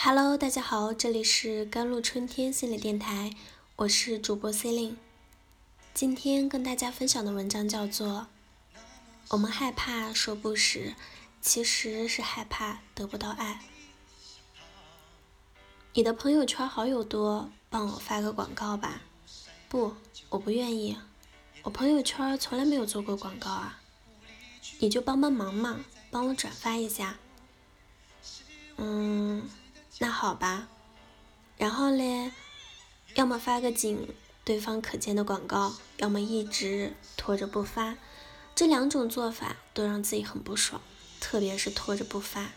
Hello，大家好，这里是甘露春天心理电台，我是主播 C Lin。今天跟大家分享的文章叫做《我们害怕说不时，其实是害怕得不到爱》。你的朋友圈好友多，帮我发个广告吧。不，我不愿意，我朋友圈从来没有做过广告啊。你就帮帮忙嘛，帮我转发一下。嗯，那好吧。然后嘞，要么发个仅对方可见的广告，要么一直拖着不发。这两种做法都让自己很不爽，特别是拖着不发，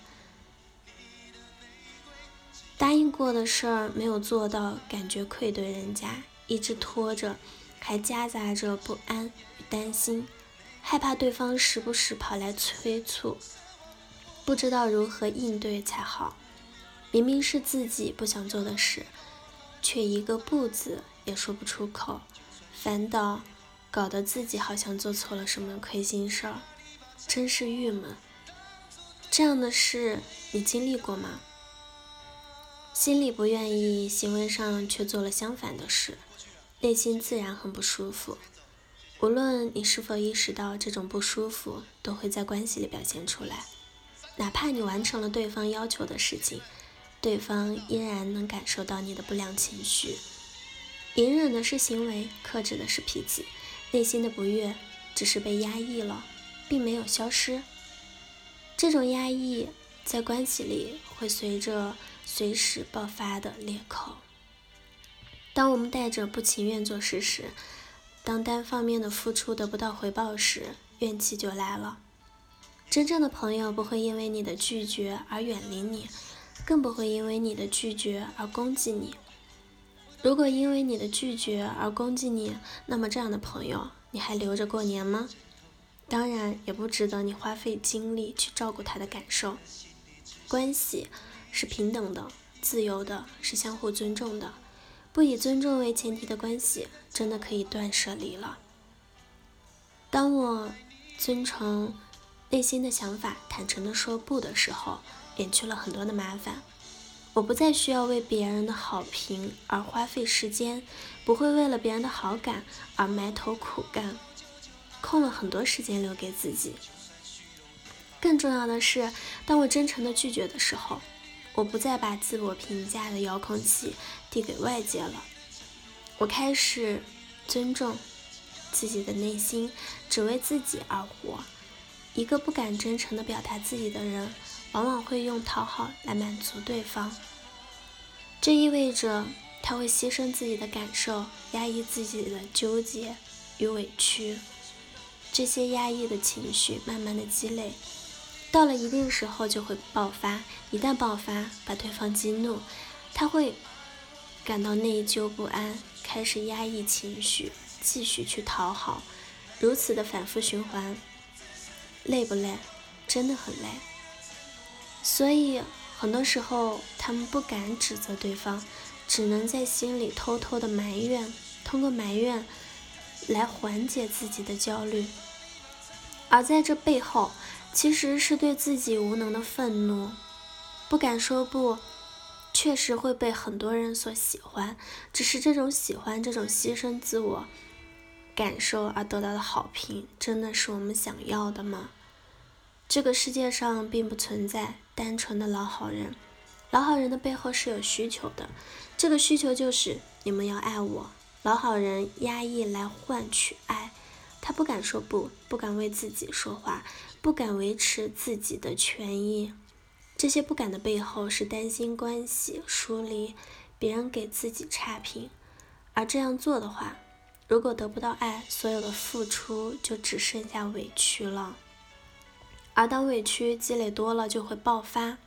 答应过的事儿没有做到，感觉愧对人家，一直拖着，还夹杂着不安与担心。害怕对方时不时跑来催促，不知道如何应对才好。明明是自己不想做的事，却一个不字也说不出口，反倒搞得自己好像做错了什么亏心事儿，真是郁闷。这样的事你经历过吗？心里不愿意，行为上却做了相反的事，内心自然很不舒服。无论你是否意识到这种不舒服，都会在关系里表现出来。哪怕你完成了对方要求的事情，对方依然能感受到你的不良情绪。隐忍的是行为，克制的是脾气，内心的不悦只是被压抑了，并没有消失。这种压抑在关系里会随着随时爆发的裂口。当我们带着不情愿做事时，当单方面的付出得不到回报时，怨气就来了。真正的朋友不会因为你的拒绝而远离你，更不会因为你的拒绝而攻击你。如果因为你的拒绝而攻击你，那么这样的朋友你还留着过年吗？当然也不值得你花费精力去照顾他的感受。关系是平等的、自由的，是相互尊重的。不以尊重为前提的关系，真的可以断舍离了。当我遵从内心的想法，坦诚的说不的时候，免去了很多的麻烦。我不再需要为别人的好评而花费时间，不会为了别人的好感而埋头苦干，空了很多时间留给自己。更重要的是，当我真诚的拒绝的时候。我不再把自我评价的遥控器递给外界了，我开始尊重自己的内心，只为自己而活。一个不敢真诚的表达自己的人，往往会用讨好来满足对方，这意味着他会牺牲自己的感受，压抑自己的纠结与委屈，这些压抑的情绪慢慢的积累。到了一定时候就会爆发，一旦爆发，把对方激怒，他会感到内疚不安，开始压抑情绪，继续去讨好，如此的反复循环，累不累？真的很累。所以很多时候他们不敢指责对方，只能在心里偷偷的埋怨，通过埋怨来缓解自己的焦虑，而在这背后。其实是对自己无能的愤怒，不敢说不，确实会被很多人所喜欢。只是这种喜欢，这种牺牲自我感受而得到的好评，真的是我们想要的吗？这个世界上并不存在单纯的老好人，老好人的背后是有需求的，这个需求就是你们要爱我。老好人压抑来换取爱。他不敢说不，不敢为自己说话，不敢维持自己的权益。这些不敢的背后是担心关系疏离，别人给自己差评。而这样做的话，如果得不到爱，所有的付出就只剩下委屈了。而当委屈积累多了，就会爆发。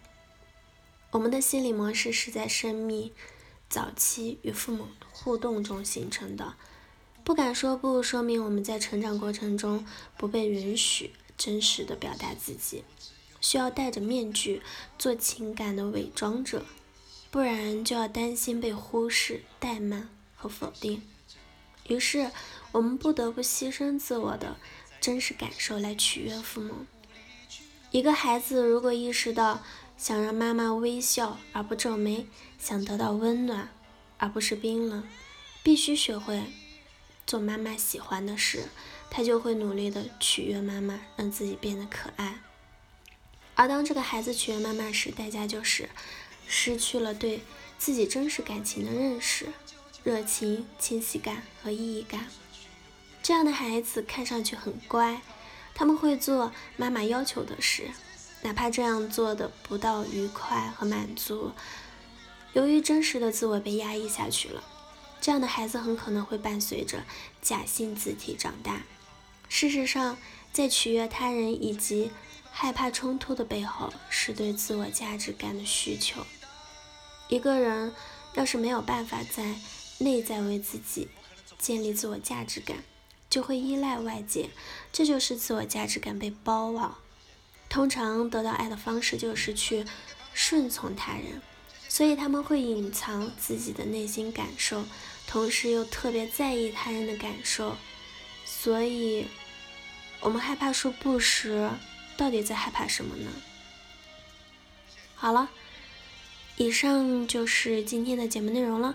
我们的心理模式是在生命早期与父母互动中形成的。不敢说不，说明我们在成长过程中不被允许真实的表达自己，需要戴着面具做情感的伪装者，不然就要担心被忽视、怠慢和否定。于是我们不得不牺牲自我的真实感受来取悦父母。一个孩子如果意识到想让妈妈微笑而不皱眉，想得到温暖而不是冰冷，必须学会做妈妈喜欢的事，他就会努力的取悦妈妈，让自己变得可爱。而当这个孩子取悦妈妈时，代价就是失去了对自己真实感情的认识、热情、清晰感和意义感。这样的孩子看上去很乖，他们会做妈妈要求的事，哪怕这样做的不到愉快和满足。由于真实的自我被压抑下去了，这样的孩子很可能会伴随着假性自体长大。事实上，在取悦他人以及害怕冲突的背后，是对自我价值感的需求。一个人要是没有办法在内在为自己建立自我价值感，就会依赖外界，这就是自我价值感被包网。通常得到爱的方式就是去顺从他人，所以他们会隐藏自己的内心感受，同时又特别在意他人的感受。所以，我们害怕说不时。到底在害怕什么呢？好了，以上就是今天的节目内容了。